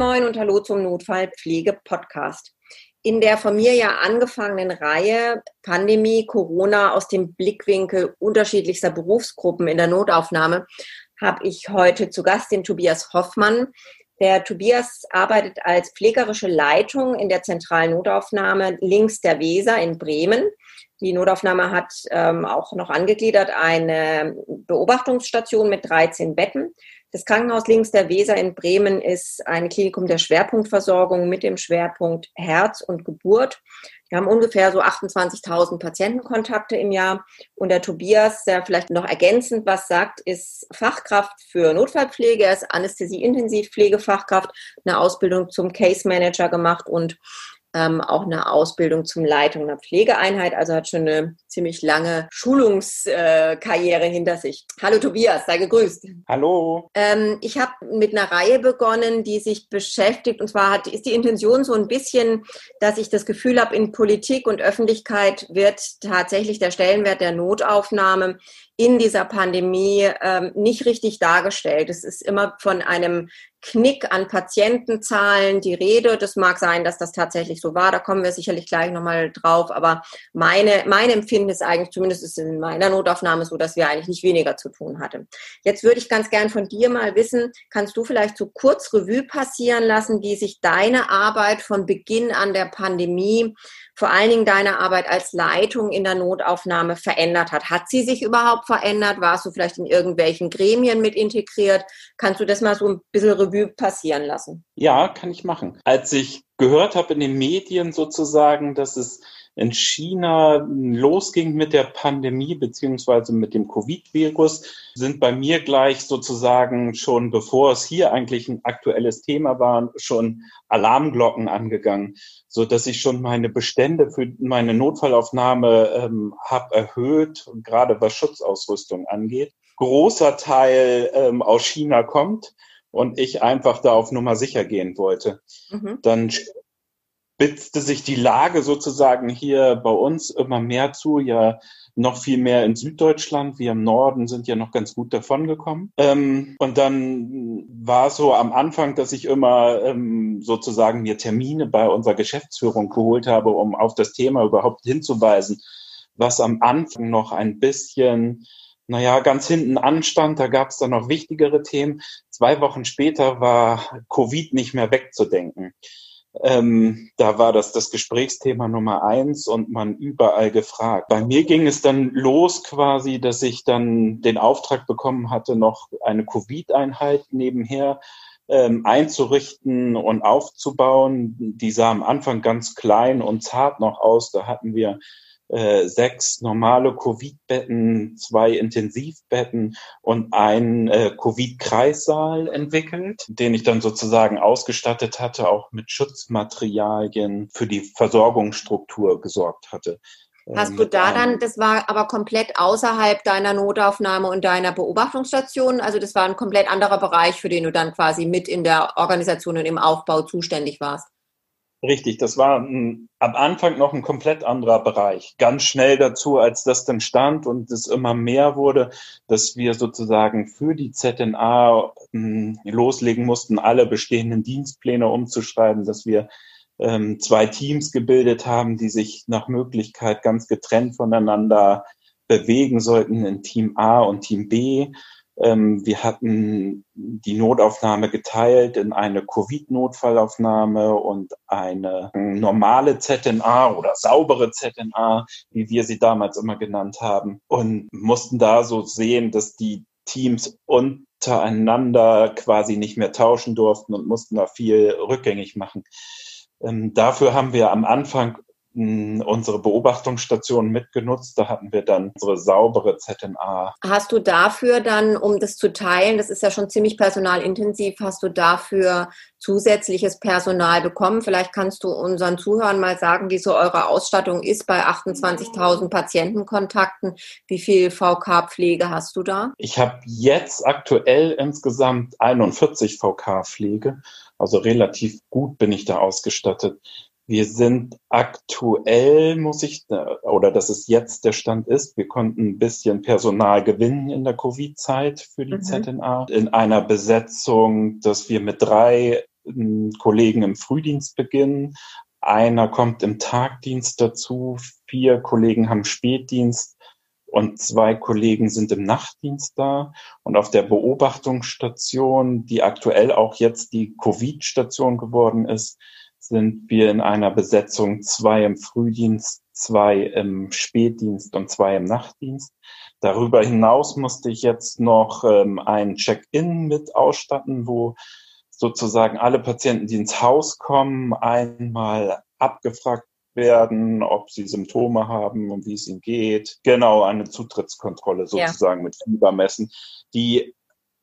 Moin und Hallo zum Notfallpflege-Podcast. In der von mir ja angefangenen Reihe Pandemie, Corona aus dem Blickwinkel unterschiedlichster Berufsgruppen in der Notaufnahme habe ich heute zu Gast den Tobias Hoffmann. Der Tobias arbeitet als pflegerische Leitung in der zentralen Notaufnahme links der Weser in Bremen. Die Notaufnahme hat ähm, auch noch angegliedert eine Beobachtungsstation mit 13 Betten. Das Krankenhaus links der Weser in Bremen ist ein Klinikum der Schwerpunktversorgung mit dem Schwerpunkt Herz und Geburt. Wir haben ungefähr so 28.000 Patientenkontakte im Jahr. Und der Tobias, der vielleicht noch ergänzend was sagt, ist Fachkraft für Notfallpflege. Er ist Anästhesie-Intensivpflegefachkraft, eine Ausbildung zum Case Manager gemacht und ähm, auch eine Ausbildung zum Leitung einer Pflegeeinheit, also hat schon eine ziemlich lange Schulungskarriere hinter sich. Hallo Tobias, sei gegrüßt. Hallo. Ähm, ich habe mit einer Reihe begonnen, die sich beschäftigt, und zwar hat, ist die Intention so ein bisschen, dass ich das Gefühl habe, in Politik und Öffentlichkeit wird tatsächlich der Stellenwert der Notaufnahme in dieser Pandemie ähm, nicht richtig dargestellt. Es ist immer von einem Knick an Patientenzahlen die Rede. Das mag sein, dass das tatsächlich so war. Da kommen wir sicherlich gleich nochmal drauf. Aber meine, mein Empfinden ist eigentlich, zumindest ist in meiner Notaufnahme so, dass wir eigentlich nicht weniger zu tun hatten. Jetzt würde ich ganz gern von dir mal wissen, kannst du vielleicht so kurz Revue passieren lassen, wie sich deine Arbeit von Beginn an der Pandemie vor allen Dingen deine Arbeit als Leitung in der Notaufnahme verändert hat. Hat sie sich überhaupt verändert? Warst du vielleicht in irgendwelchen Gremien mit integriert? Kannst du das mal so ein bisschen Revue passieren lassen? Ja, kann ich machen. Als ich gehört habe in den Medien sozusagen, dass es in China losging mit der Pandemie beziehungsweise mit dem Covid-Virus, sind bei mir gleich sozusagen schon, bevor es hier eigentlich ein aktuelles Thema war, schon Alarmglocken angegangen, so dass ich schon meine Bestände für meine Notfallaufnahme ähm, habe erhöht, gerade was Schutzausrüstung angeht. Großer Teil ähm, aus China kommt und ich einfach da auf Nummer sicher gehen wollte. Mhm. Dann spitzte sich die Lage sozusagen hier bei uns immer mehr zu, ja noch viel mehr in Süddeutschland. Wir im Norden sind ja noch ganz gut davongekommen. Ähm, und dann war so am Anfang, dass ich immer ähm, sozusagen mir Termine bei unserer Geschäftsführung geholt habe, um auf das Thema überhaupt hinzuweisen, was am Anfang noch ein bisschen naja, ganz hinten anstand. Da gab es dann noch wichtigere Themen. Zwei Wochen später war Covid nicht mehr wegzudenken. Ähm, da war das das Gesprächsthema Nummer eins und man überall gefragt. Bei mir ging es dann los quasi, dass ich dann den Auftrag bekommen hatte, noch eine Covid-Einheit nebenher ähm, einzurichten und aufzubauen. Die sah am Anfang ganz klein und zart noch aus. Da hatten wir äh, sechs normale Covid-Betten, zwei Intensivbetten und einen äh, Covid-Kreissaal entwickelt, den ich dann sozusagen ausgestattet hatte, auch mit Schutzmaterialien für die Versorgungsstruktur gesorgt hatte. Hast du da dann, das war aber komplett außerhalb deiner Notaufnahme und deiner Beobachtungsstation, also das war ein komplett anderer Bereich, für den du dann quasi mit in der Organisation und im Aufbau zuständig warst. Richtig, das war ein, am Anfang noch ein komplett anderer Bereich. Ganz schnell dazu, als das dann stand und es immer mehr wurde, dass wir sozusagen für die ZNA mh, hm, loslegen mussten, alle bestehenden Dienstpläne umzuschreiben, dass wir ähm, zwei Teams gebildet haben, die sich nach Möglichkeit ganz getrennt voneinander bewegen sollten in Team A und Team B wir hatten die Notaufnahme geteilt in eine Covid-Notfallaufnahme und eine normale ZNA oder saubere ZNA, wie wir sie damals immer genannt haben, und mussten da so sehen, dass die Teams untereinander quasi nicht mehr tauschen durften und mussten da viel rückgängig machen. Ähm, dafür haben wir am Anfang unsere Beobachtungsstation mitgenutzt. Da hatten wir dann unsere saubere ZNA. Hast du dafür dann, um das zu teilen, das ist ja schon ziemlich personalintensiv, hast du dafür zusätzliches Personal bekommen? Vielleicht kannst du unseren Zuhörern mal sagen, wie so eure Ausstattung ist bei 28.000 Patientenkontakten. Wie viel VK-Pflege hast du da? Ich habe jetzt aktuell insgesamt 41 VK-Pflege. Also relativ gut bin ich da ausgestattet. Wir sind aktuell, muss ich, oder dass es jetzt der Stand ist, wir konnten ein bisschen Personal gewinnen in der Covid-Zeit für die mhm. ZNA. In einer Besetzung, dass wir mit drei ähm, Kollegen im Frühdienst beginnen. Einer kommt im Tagdienst dazu. Vier Kollegen haben Spätdienst und zwei Kollegen sind im Nachtdienst da. Und auf der Beobachtungsstation, die aktuell auch jetzt die Covid-Station geworden ist, sind wir in einer Besetzung zwei im Frühdienst, zwei im Spätdienst und zwei im Nachtdienst. Darüber hinaus musste ich jetzt noch ähm, ein Check-in mit ausstatten, wo sozusagen alle Patienten, die ins Haus kommen, einmal abgefragt werden, ob sie Symptome haben und wie es ihnen geht. Genau, eine Zutrittskontrolle sozusagen ja. mit Fiebermessen. Die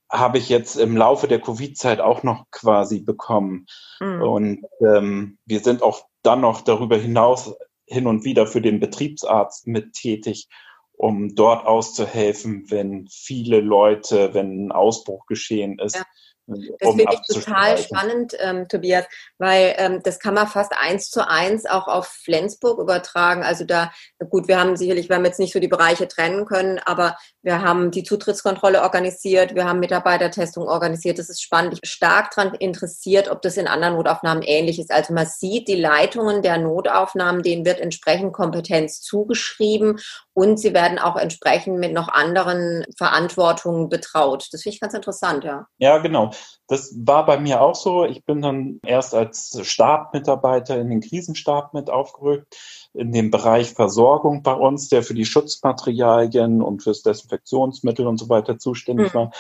habe ich jetzt im Laufe der Covid-Zeit auch noch quasi bekommen. Mhm. Und ähm, wir sind auch dann noch darüber hinaus hin und wieder für den Betriebsarzt mit tätig, um dort auszuhelfen, wenn viele Leute, wenn ein Ausbruch geschehen ist. Ja das um finde ich total spannend, ähm, Tobias, weil ähm, das kann man fast eins zu eins auch auf Flensburg übertragen. Also da, gut, wir haben sicherlich, wir haben jetzt nicht so die Bereiche trennen können, aber wir haben die Zutrittskontrolle organisiert, wir haben Mitarbeitertestung organisiert. Das ist spannend. Ich bin stark daran interessiert, ob das in anderen Notaufnahmen ähnlich ist. Also man sieht, die Leitungen der Notaufnahmen, denen wird entsprechend Kompetenz zugeschrieben und sie werden auch entsprechend mit noch anderen Verantwortungen betraut. Das finde ich ganz interessant, ja. Ja, genau. Das war bei mir auch so. Ich bin dann erst als Stabmitarbeiter in den Krisenstab mit aufgerückt, in dem Bereich Versorgung bei uns, der für die Schutzmaterialien und fürs Desinfektionsmittel und so weiter zuständig mhm. war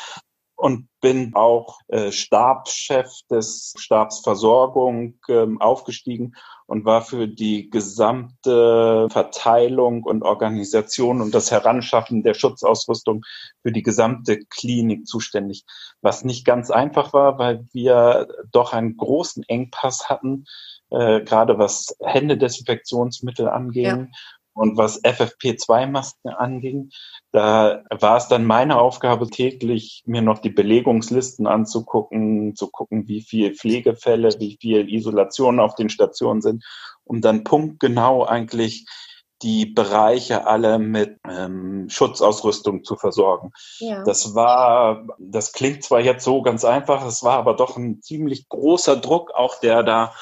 und bin auch äh, Stabschef des Stabs Versorgung ähm, aufgestiegen und war für die gesamte Verteilung und Organisation und das Heranschaffen der Schutzausrüstung für die gesamte Klinik zuständig, was nicht ganz einfach war, weil wir doch einen großen Engpass hatten, äh, gerade was Händedesinfektionsmittel anging. Ja. Und was FFP2-Masken anging, da war es dann meine Aufgabe täglich, mir noch die Belegungslisten anzugucken, zu gucken, wie viel Pflegefälle, wie viel Isolationen auf den Stationen sind, um dann punktgenau eigentlich die Bereiche alle mit ähm, Schutzausrüstung zu versorgen. Ja. Das war, das klingt zwar jetzt so ganz einfach, es war aber doch ein ziemlich großer Druck, auch der da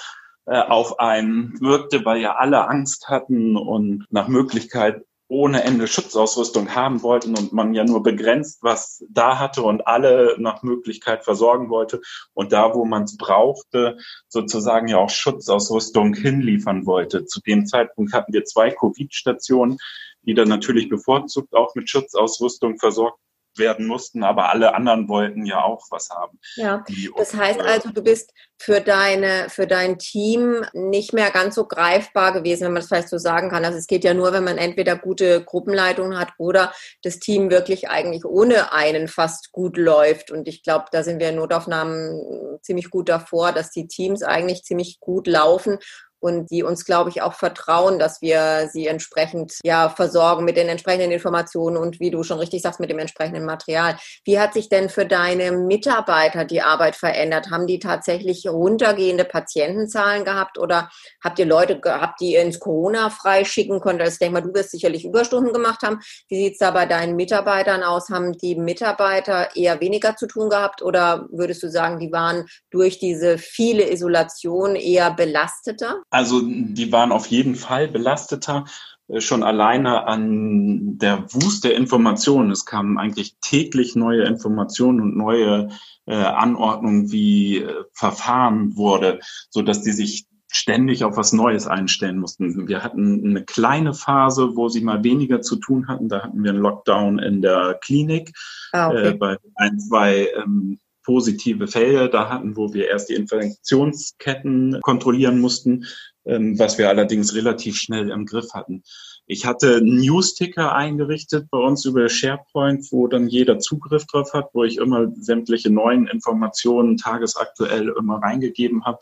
äh, auf einen wirkte, weil ja alle Angst hatten und nach Möglichkeit ohne Ende Schutzausrüstung haben wollten und man ja nur begrenzt was da hatte und alle nach Möglichkeit versorgen wollte und da, wo man es brauchte, sozusagen ja auch Schutzausrüstung hinliefern wollte. Zu dem Zeitpunkt hatten wir zwei Covid-Stationen, die dann natürlich bevorzugt auch mit Schutzausrüstung versorgt werden mussten, aber alle anderen wollten ja auch was haben. Ja, das heißt also, du bist für deine, für dein Team nicht mehr ganz so greifbar gewesen, wenn man das vielleicht so sagen kann. Also es geht ja nur, wenn man entweder gute Gruppenleitungen hat oder das Team wirklich eigentlich ohne einen fast gut läuft. Und ich glaube, da sind wir in Notaufnahmen ziemlich gut davor, dass die Teams eigentlich ziemlich gut laufen und die uns, glaube ich, auch vertrauen, dass wir sie entsprechend ja versorgen mit den entsprechenden Informationen und wie du schon richtig sagst, mit dem entsprechenden Material. Wie hat sich denn für deine Mitarbeiter die Arbeit verändert? Haben die tatsächlich runtergehende Patientenzahlen gehabt oder habt ihr Leute gehabt, die ins Corona freischicken konntet? Also ich denke mal, du wirst sicherlich Überstunden gemacht haben. Wie sieht es da bei deinen Mitarbeitern aus? Haben die Mitarbeiter eher weniger zu tun gehabt oder würdest du sagen, die waren durch diese viele Isolation eher belasteter? Also die waren auf jeden Fall belasteter, äh, schon alleine an der Wust der Informationen. Es kamen eigentlich täglich neue Informationen und neue äh, Anordnungen, wie äh, verfahren wurde, so dass die sich ständig auf was Neues einstellen mussten. Wir hatten eine kleine Phase, wo sie mal weniger zu tun hatten. Da hatten wir einen Lockdown in der Klinik ah, okay. äh, bei ein, zwei ähm, positive Fälle da hatten, wo wir erst die Infektionsketten kontrollieren mussten, ähm, was wir allerdings relativ schnell im Griff hatten. Ich hatte News-Ticker eingerichtet bei uns über SharePoint, wo dann jeder Zugriff drauf hat, wo ich immer sämtliche neuen Informationen tagesaktuell immer reingegeben habe.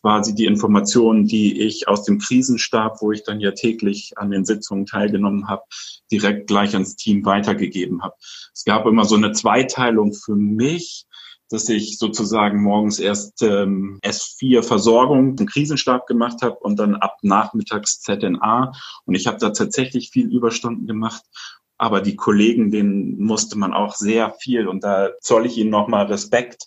Quasi die Informationen, die ich aus dem Krisenstab, wo ich dann ja täglich an den Sitzungen teilgenommen habe, direkt gleich ans Team weitergegeben habe. Es gab immer so eine Zweiteilung für mich dass ich sozusagen morgens erst ähm, S4 Versorgung im Krisenstab gemacht habe und dann ab nachmittags ZNA. Und ich habe da tatsächlich viel Überstunden gemacht. Aber die Kollegen, denen musste man auch sehr viel und da zoll ich ihnen nochmal Respekt.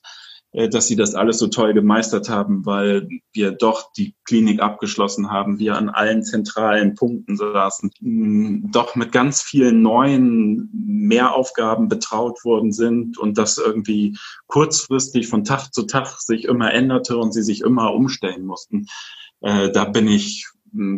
Äh, dass sie das alles so toll gemeistert haben, weil wir doch die Klinik abgeschlossen haben, wir an allen zentralen Punkten saßen, doch mit ganz vielen neuen Mehraufgaben betraut worden sind und das irgendwie kurzfristig von Tag zu Tag sich immer änderte und sie sich immer umstellen mussten. Äh, da bin ich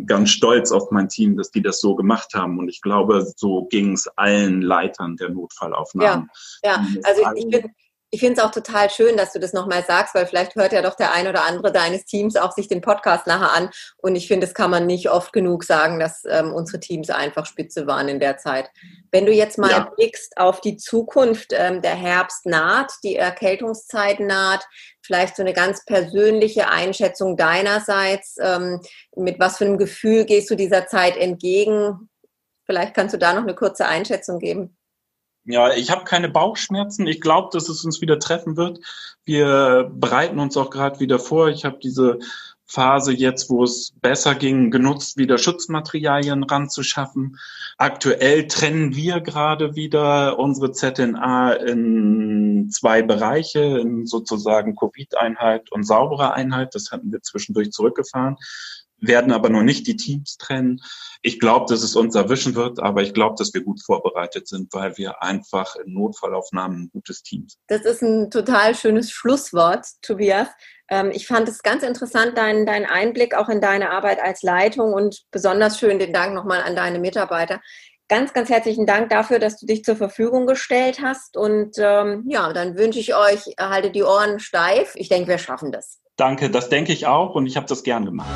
ganz stolz auf mein Team, dass die das so gemacht haben. Und ich glaube, so ging es allen Leitern der Notfallaufnahmen. Ja, ja. also ich bin, ich finde es auch total schön, dass du das nochmal sagst, weil vielleicht hört ja doch der ein oder andere deines Teams auch sich den Podcast nachher an. Und ich finde, das kann man nicht oft genug sagen, dass ähm, unsere Teams einfach spitze waren in der Zeit. Wenn du jetzt mal ja. blickst auf die Zukunft, ähm, der Herbst naht, die Erkältungszeit naht, vielleicht so eine ganz persönliche Einschätzung deinerseits, ähm, mit was für einem Gefühl gehst du dieser Zeit entgegen? Vielleicht kannst du da noch eine kurze Einschätzung geben. Ja, ich habe keine Bauchschmerzen. Ich glaube, dass es uns wieder treffen wird. Wir bereiten uns auch gerade wieder vor. Ich habe diese Phase jetzt, wo es besser ging, genutzt, wieder Schutzmaterialien ranzuschaffen. Aktuell trennen wir gerade wieder unsere ZNA in zwei Bereiche, in sozusagen Covid-Einheit und saubere Einheit. Das hatten wir zwischendurch zurückgefahren werden aber noch nicht die Teams trennen. Ich glaube, dass es uns erwischen wird, aber ich glaube, dass wir gut vorbereitet sind, weil wir einfach in Notfallaufnahmen ein gutes Team sind. Das ist ein total schönes Schlusswort, Tobias. Ähm, ich fand es ganz interessant, deinen dein Einblick auch in deine Arbeit als Leitung und besonders schön den Dank nochmal an deine Mitarbeiter. Ganz, ganz herzlichen Dank dafür, dass du dich zur Verfügung gestellt hast. Und ähm, ja, dann wünsche ich euch, haltet die Ohren steif. Ich denke, wir schaffen das. Danke, das denke ich auch und ich habe das gern gemacht.